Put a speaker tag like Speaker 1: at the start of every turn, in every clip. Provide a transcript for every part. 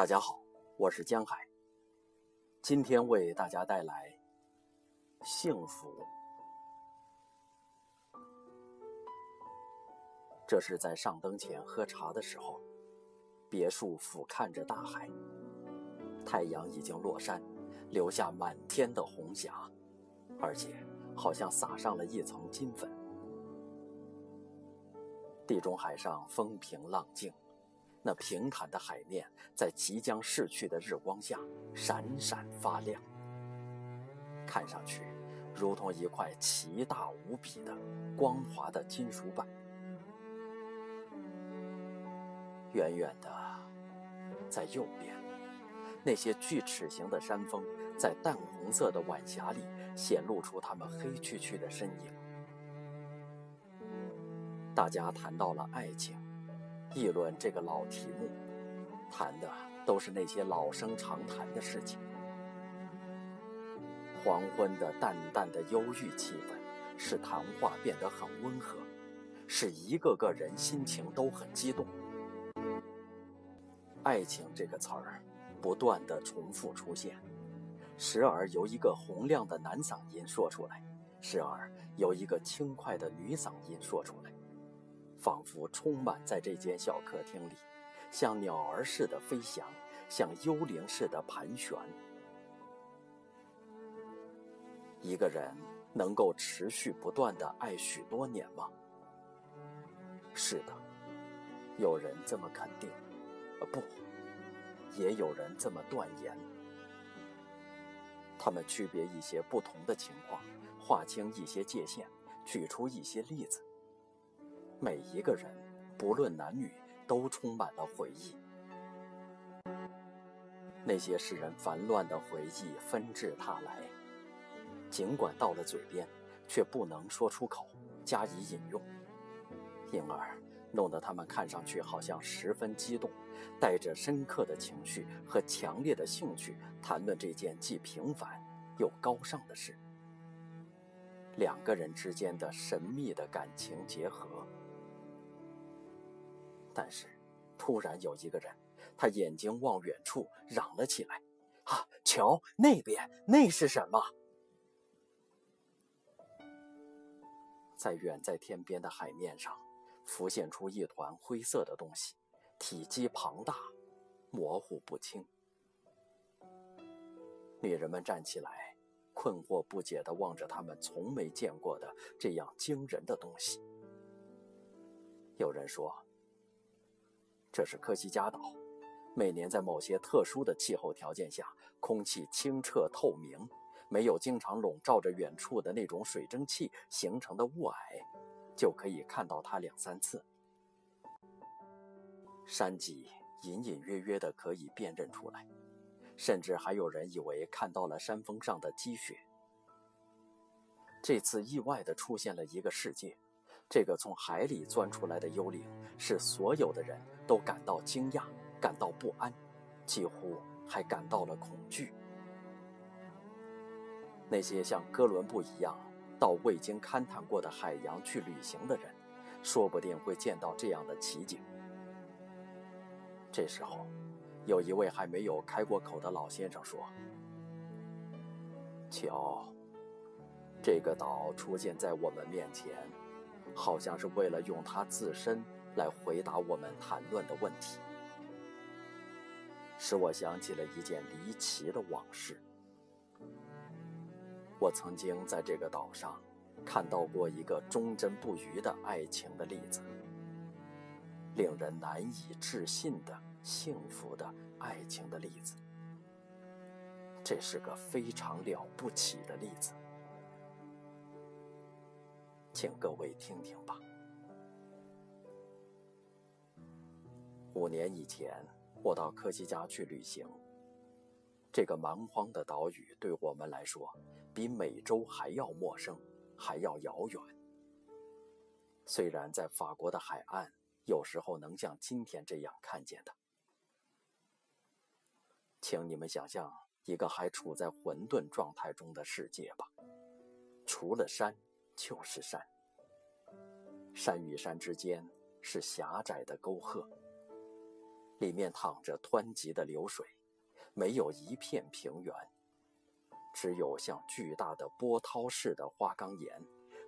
Speaker 1: 大家好，我是江海。今天为大家带来幸福。这是在上灯前喝茶的时候，别墅俯瞰着大海，太阳已经落山，留下满天的红霞，而且好像撒上了一层金粉。地中海上风平浪静。那平坦的海面在即将逝去的日光下闪闪发亮，看上去如同一块奇大无比的光滑的金属板。远远的，在右边，那些锯齿形的山峰在淡红色的晚霞里显露出它们黑黢黢的身影。大家谈到了爱情。议论这个老题目，谈的都是那些老生常谈的事情。黄昏的淡淡的忧郁气氛，使谈话变得很温和，使一个个人心情都很激动。爱情这个词儿不断的重复出现，时而由一个洪亮的男嗓音说出来，时而由一个轻快的女嗓音说出来。仿佛充满在这间小客厅里，像鸟儿似的飞翔，像幽灵似的盘旋。一个人能够持续不断的爱许多年吗？是的，有人这么肯定，呃不，也有人这么断言。他们区别一些不同的情况，划清一些界限，举出一些例子。每一个人，不论男女，都充满了回忆。那些使人烦乱的回忆纷至沓来，尽管到了嘴边，却不能说出口，加以引用，因而弄得他们看上去好像十分激动，带着深刻的情绪和强烈的兴趣谈论这件既平凡又高尚的事——两个人之间的神秘的感情结合。但是，突然有一个人，他眼睛望远处，嚷了起来：“啊，瞧那边，那是什么？”在远在天边的海面上，浮现出一团灰色的东西，体积庞大，模糊不清。女人们站起来，困惑不解地望着他们从没见过的这样惊人的东西。有人说。这是科西嘉岛，每年在某些特殊的气候条件下，空气清澈透明，没有经常笼罩着远处的那种水蒸气形成的雾霭，就可以看到它两三次。山脊隐隐约约的可以辨认出来，甚至还有人以为看到了山峰上的积雪。这次意外的出现了一个世界。这个从海里钻出来的幽灵，使所有的人都感到惊讶，感到不安，几乎还感到了恐惧。那些像哥伦布一样到未经勘探过的海洋去旅行的人，说不定会见到这样的奇景。这时候，有一位还没有开过口的老先生说：“瞧，这个岛出现在我们面前。”好像是为了用它自身来回答我们谈论的问题，使我想起了一件离奇的往事。我曾经在这个岛上看到过一个忠贞不渝的爱情的例子，令人难以置信的幸福的爱情的例子。这是个非常了不起的例子。请各位听听吧。五年以前，我到科西嘉去旅行。这个蛮荒的岛屿对我们来说，比美洲还要陌生，还要遥远。虽然在法国的海岸，有时候能像今天这样看见的。请你们想象一个还处在混沌状态中的世界吧，除了山。就是山，山与山之间是狭窄的沟壑，里面淌着湍急的流水，没有一片平原，只有像巨大的波涛似的花岗岩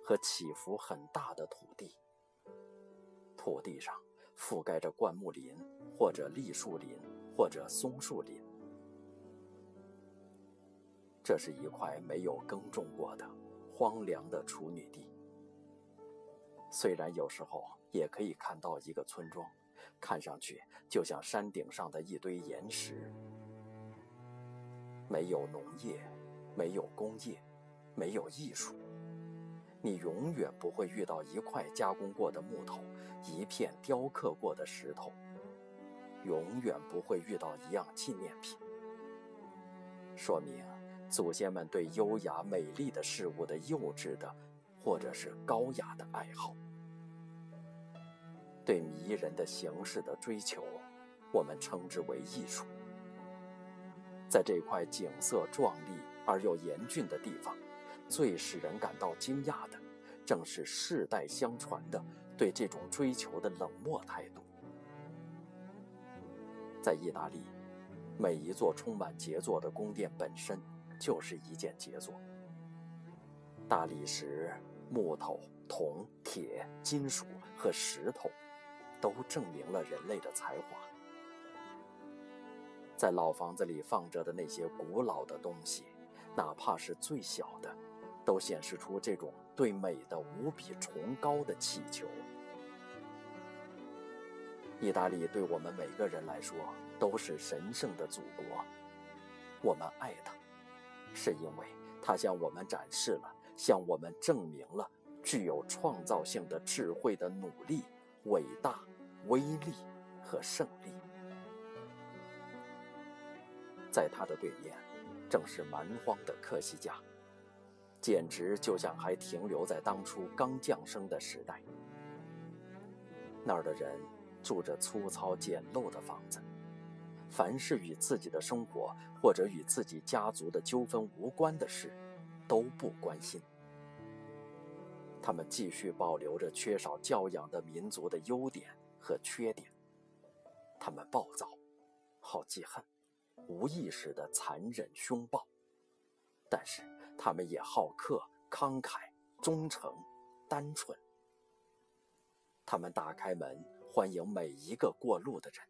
Speaker 1: 和起伏很大的土地。土地上覆盖着灌木林，或者栗树林，或者松树林。这是一块没有耕种过的荒凉的处女地。虽然有时候也可以看到一个村庄。看上去就像山顶上的一堆岩石，没有农业，没有工业，没有艺术。你永远不会遇到一块加工过的木头，一片雕刻过的石头，永远不会遇到一样纪念品。说明祖先们对优雅美丽的事物的幼稚的，或者是高雅的爱好。对迷人的形式的追求，我们称之为艺术。在这块景色壮丽而又严峻的地方，最使人感到惊讶的，正是世代相传的对这种追求的冷漠态度。在意大利，每一座充满杰作的宫殿本身就是一件杰作。大理石、木头、铜、铁、金属和石头。都证明了人类的才华。在老房子里放着的那些古老的东西，哪怕是最小的，都显示出这种对美的无比崇高的祈求。意大利对我们每个人来说都是神圣的祖国，我们爱它，是因为它向我们展示了，向我们证明了具有创造性的智慧的努力伟大。威力和胜利，在他的对面，正是蛮荒的科西嘉，简直就像还停留在当初刚降生的时代。那儿的人住着粗糙简陋的房子，凡是与自己的生活或者与自己家族的纠纷无关的事，都不关心。他们继续保留着缺少教养的民族的优点。和缺点，他们暴躁、好记恨、无意识的残忍凶暴，但是他们也好客、慷慨、忠诚、单纯。他们打开门欢迎每一个过路的人，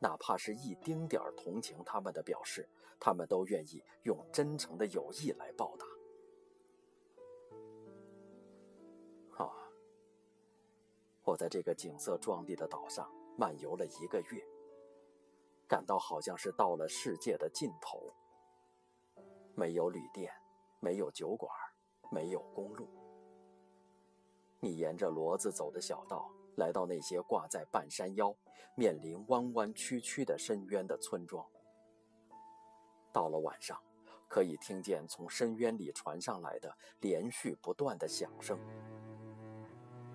Speaker 1: 哪怕是一丁点儿同情他们的表示，他们都愿意用真诚的友谊来报答。啊我在这个景色壮丽的岛上漫游了一个月，感到好像是到了世界的尽头。没有旅店，没有酒馆，没有公路。你沿着骡子走的小道，来到那些挂在半山腰、面临弯弯曲曲的深渊的村庄。到了晚上，可以听见从深渊里传上来的连续不断的响声。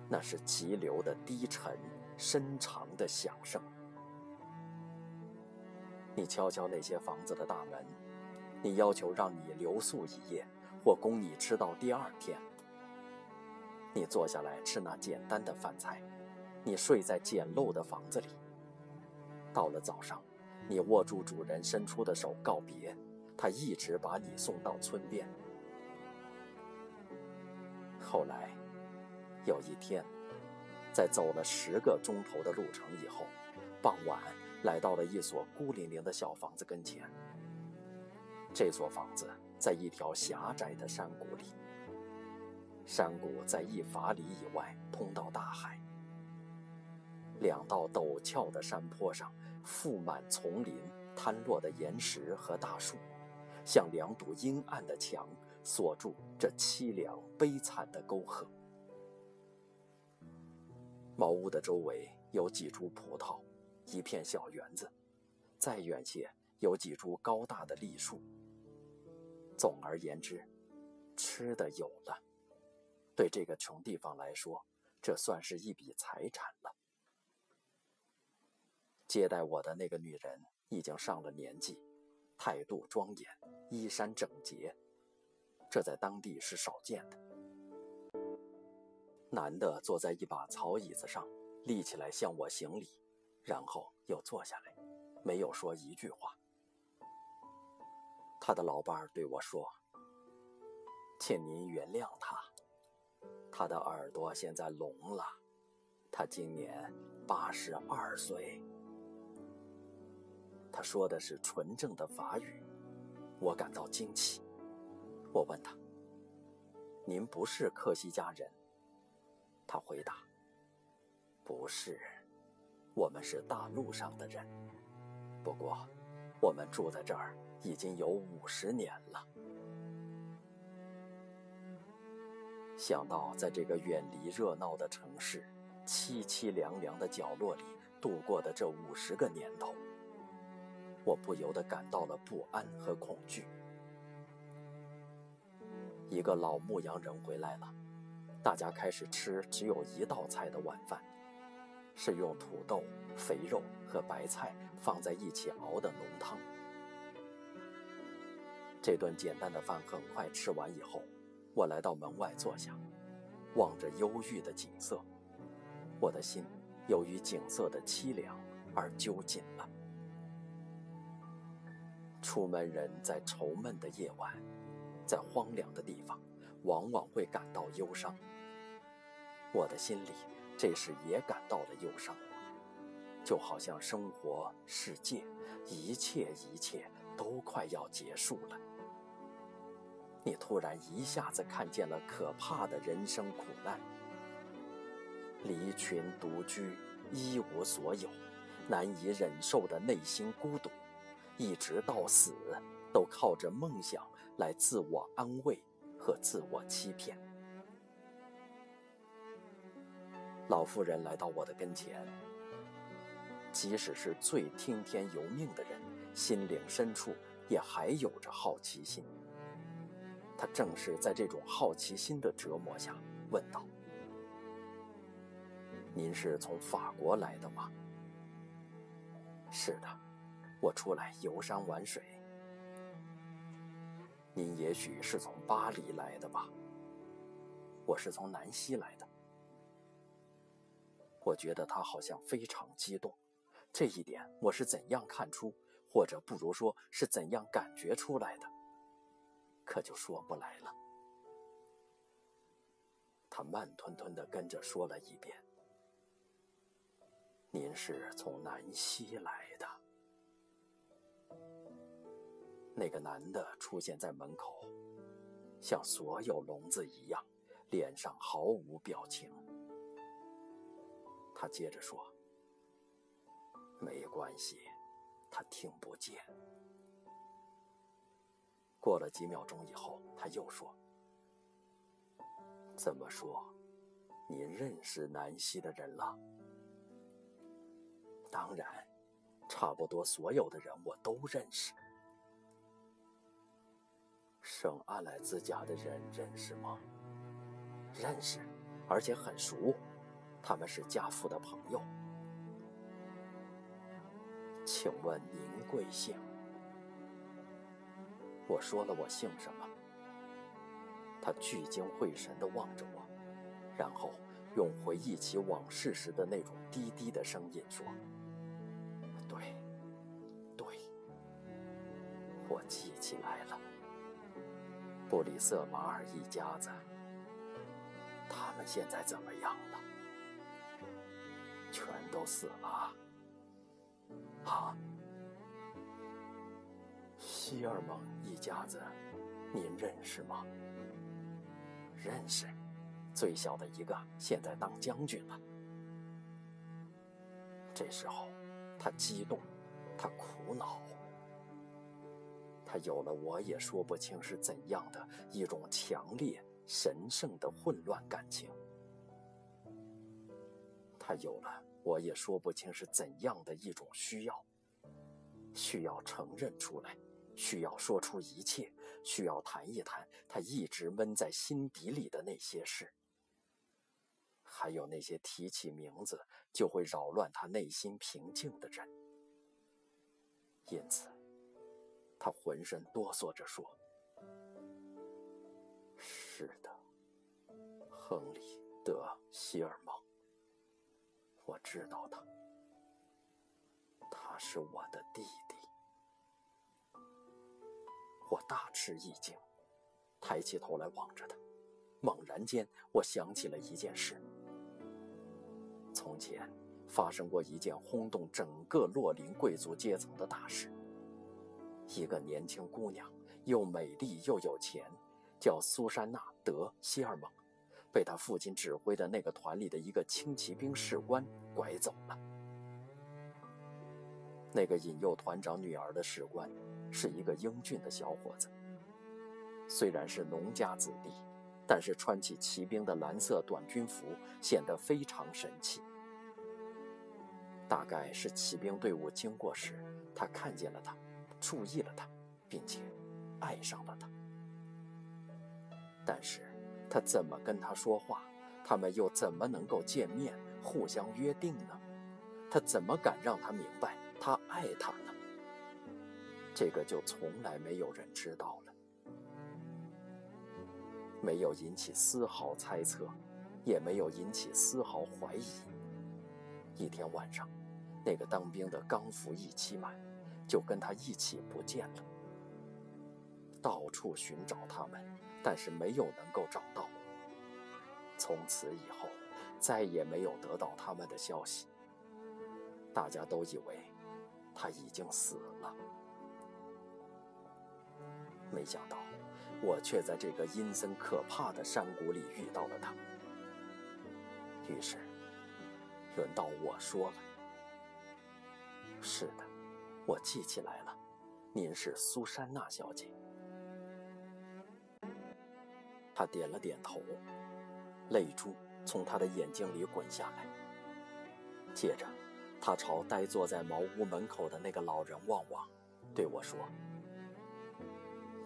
Speaker 1: 那是急流的低沉、深长的响声。你敲敲那些房子的大门，你要求让你留宿一夜，或供你吃到第二天。你坐下来吃那简单的饭菜，你睡在简陋的房子里。到了早上，你握住主人伸出的手告别，他一直把你送到村边。后来。有一天，在走了十个钟头的路程以后，傍晚来到了一所孤零零的小房子跟前。这所房子在一条狭窄的山谷里，山谷在一法里以外通到大海。两道陡峭的山坡上，覆满丛林、坍落的岩石和大树，像两堵阴暗的墙，锁住这凄凉悲惨的沟壑。茅屋的周围有几株葡萄，一片小园子，再远些有几株高大的栗树。总而言之，吃的有了，对这个穷地方来说，这算是一笔财产了。接待我的那个女人已经上了年纪，态度庄严，衣衫整洁，这在当地是少见的。男的坐在一把草椅子上，立起来向我行礼，然后又坐下来。没有说一句话。他的老伴儿对我说：“请您原谅他，他的耳朵现在聋了，他今年八十二岁。”他说的是纯正的法语，我感到惊奇。我问他：“您不是克西家人？”他回答：“不是，我们是大陆上的人。不过，我们住在这儿已经有五十年了。”想到在这个远离热闹的城市、凄凄凉凉的角落里度过的这五十个年头，我不由得感到了不安和恐惧。一个老牧羊人回来了，大家开始吃只有一道菜的晚饭，是用土豆、肥肉和白菜放在一起熬的浓汤。这顿简单的饭很快吃完以后，我来到门外坐下，望着忧郁的景色，我的心由于景色的凄凉而揪紧了。出门人在愁闷的夜晚，在荒凉的地方，往往会感到忧伤。我的心里这时也感到了忧伤，就好像生活、世界，一切一切都快要结束了。你突然一下子看见了可怕的人生苦难：离群独居，一无所有，难以忍受的内心孤独。一直到死，都靠着梦想来自我安慰和自我欺骗。老妇人来到我的跟前，即使是最听天由命的人，心灵深处也还有着好奇心。他正是在这种好奇心的折磨下，问道：“您是从法国来的吗？”“是的。”我出来游山玩水，您也许是从巴黎来的吧？我是从南希来的。我觉得他好像非常激动，这一点我是怎样看出，或者不如说是怎样感觉出来的，可就说不来了。他慢吞吞地跟着说了一遍：“您是从南希来那个男的出现在门口，像所有聋子一样，脸上毫无表情。他接着说：“没关系，他听不见。”过了几秒钟以后，他又说：“怎么说？你认识南希的人了？”“当然，差不多所有的人我都认识。”圣阿莱兹家的人认识吗？认识，而且很熟，他们是家父的朋友。请问您贵姓？我说了我姓什么。他聚精会神地望着我，然后用回忆起往事时的那种低低的声音说：“对，对，我记起来了。”布里瑟马尔一家子，他们现在怎么样了？全都死了。啊，希尔蒙一家子，您认识吗？认识，最小的一个现在当将军了。这时候，他激动，他苦恼。他有了我也说不清是怎样的一种强烈、神圣的混乱感情。他有了我也说不清是怎样的一种需要，需要承认出来，需要说出一切，需要谈一谈他一直闷在心底里的那些事，还有那些提起名字就会扰乱他内心平静的人。因此。他浑身哆嗦着说：“是的，亨利·德·希尔蒙，我知道他，他是我的弟弟。我大吃一惊，抬起头来望着他。猛然间，我想起了一件事：从前发生过一件轰动整个洛林贵族阶层的大事。一个年轻姑娘，又美丽又有钱，叫苏珊娜·德希尔蒙，被她父亲指挥的那个团里的一个轻骑兵士官拐走了。那个引诱团长女儿的士官，是一个英俊的小伙子。虽然是农家子弟，但是穿起骑兵的蓝色短军服，显得非常神气。大概是骑兵队伍经过时，他看见了他。注意了他，并且爱上了他。但是，他怎么跟他说话？他们又怎么能够见面、互相约定呢？他怎么敢让他明白他爱他呢？这个就从来没有人知道了，没有引起丝毫猜测，也没有引起丝毫怀疑。一天晚上，那个当兵的刚服役期满。就跟他一起不见了，到处寻找他们，但是没有能够找到。从此以后，再也没有得到他们的消息。大家都以为他已经死了，没想到我却在这个阴森可怕的山谷里遇到了他。于是，轮到我说了：“是的。”我记起来了，您是苏珊娜小姐。他点了点头，泪珠从他的眼睛里滚下来。接着，他朝呆坐在茅屋门口的那个老人望望，对我说：“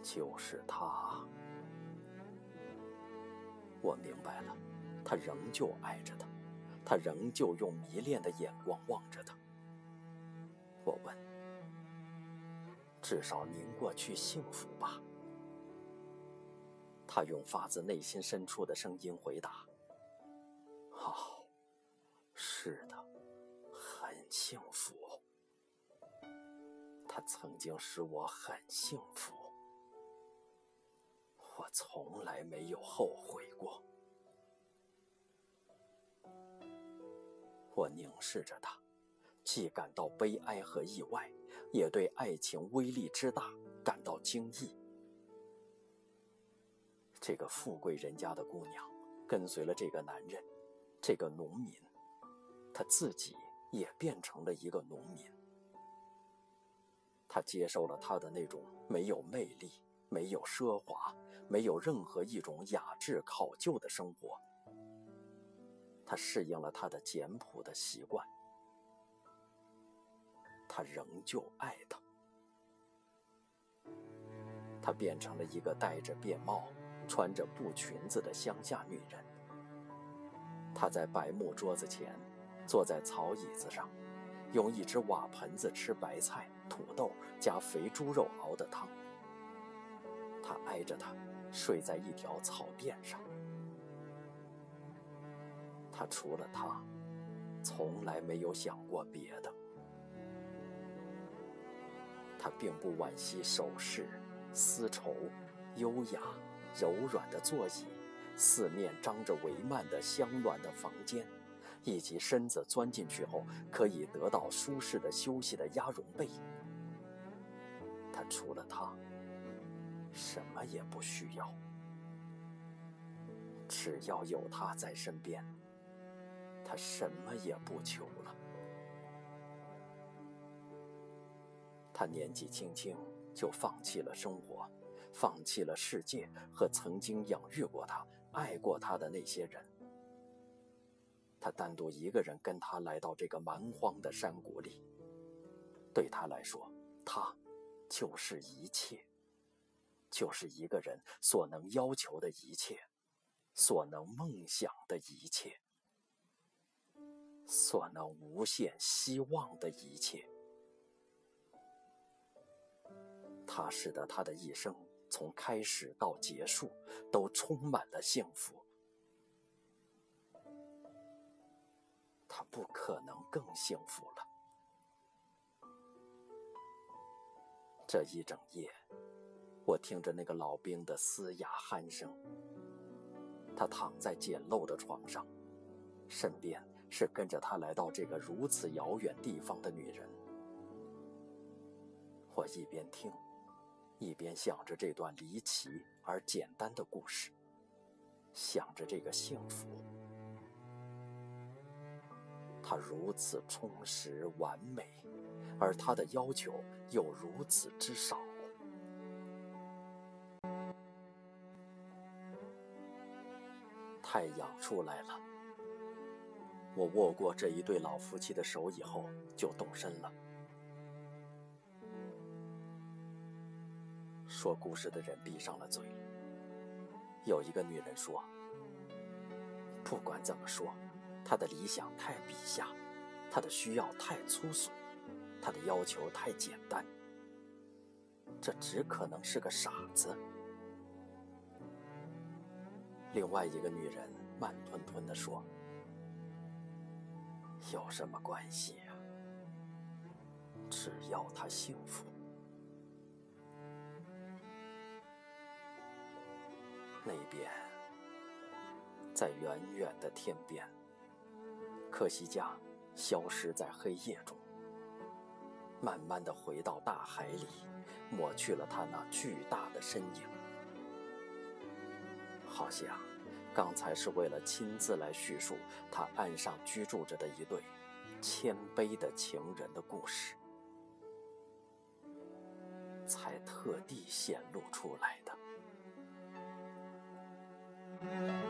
Speaker 1: 就是他。”我明白了，他仍旧爱着他，他仍旧用迷恋的眼光望着他。我问。至少您过去幸福吧？他用发自内心深处的声音回答：“好，是的，很幸福。他曾经使我很幸福，我从来没有后悔过。”我凝视着他，既感到悲哀和意外。也对爱情威力之大感到惊异。这个富贵人家的姑娘，跟随了这个男人，这个农民，她自己也变成了一个农民。她接受了他的那种没有魅力、没有奢华、没有任何一种雅致考究的生活。她适应了他的简朴的习惯。他仍旧爱她，她变成了一个戴着便帽、穿着布裙子的乡下女人。她在白木桌子前，坐在草椅子上，用一只瓦盆子吃白菜、土豆加肥猪肉熬的汤。他挨着她，睡在一条草垫上。他除了她，从来没有想过别的。他并不惋惜首饰、丝绸、优雅、柔软的座椅、四面张着帷幔的香暖的房间，以及身子钻进去后可以得到舒适的休息的鸭绒被。他除了他，什么也不需要。只要有他在身边，他什么也不求了。他年纪轻轻就放弃了生活，放弃了世界和曾经养育过他、爱过他的那些人。他单独一个人跟他来到这个蛮荒的山谷里。对他来说，他就是一切，就是一个人所能要求的一切，所能梦想的一切，所能无限希望的一切。他使得他的一生从开始到结束都充满了幸福。他不可能更幸福了。这一整夜，我听着那个老兵的嘶哑鼾声。他躺在简陋的床上，身边是跟着他来到这个如此遥远地方的女人。我一边听，一边想着这段离奇而简单的故事，想着这个幸福。他如此充实完美。而他的要求又如此之少。太阳出来了，我握过这一对老夫妻的手以后，就动身了。说故事的人闭上了嘴。有一个女人说：“不管怎么说，他的理想太笔下，他的需要太粗俗。”他的要求太简单，这只可能是个傻子。另外一个女人慢吞吞地说：“有什么关系呀？只要他幸福。”那边，在远远的天边，科西嘉消失在黑夜中。慢慢的回到大海里，抹去了他那巨大的身影。好像刚才是为了亲自来叙述他岸上居住着的一对谦卑的情人的故事，才特地显露出来的。Thank you.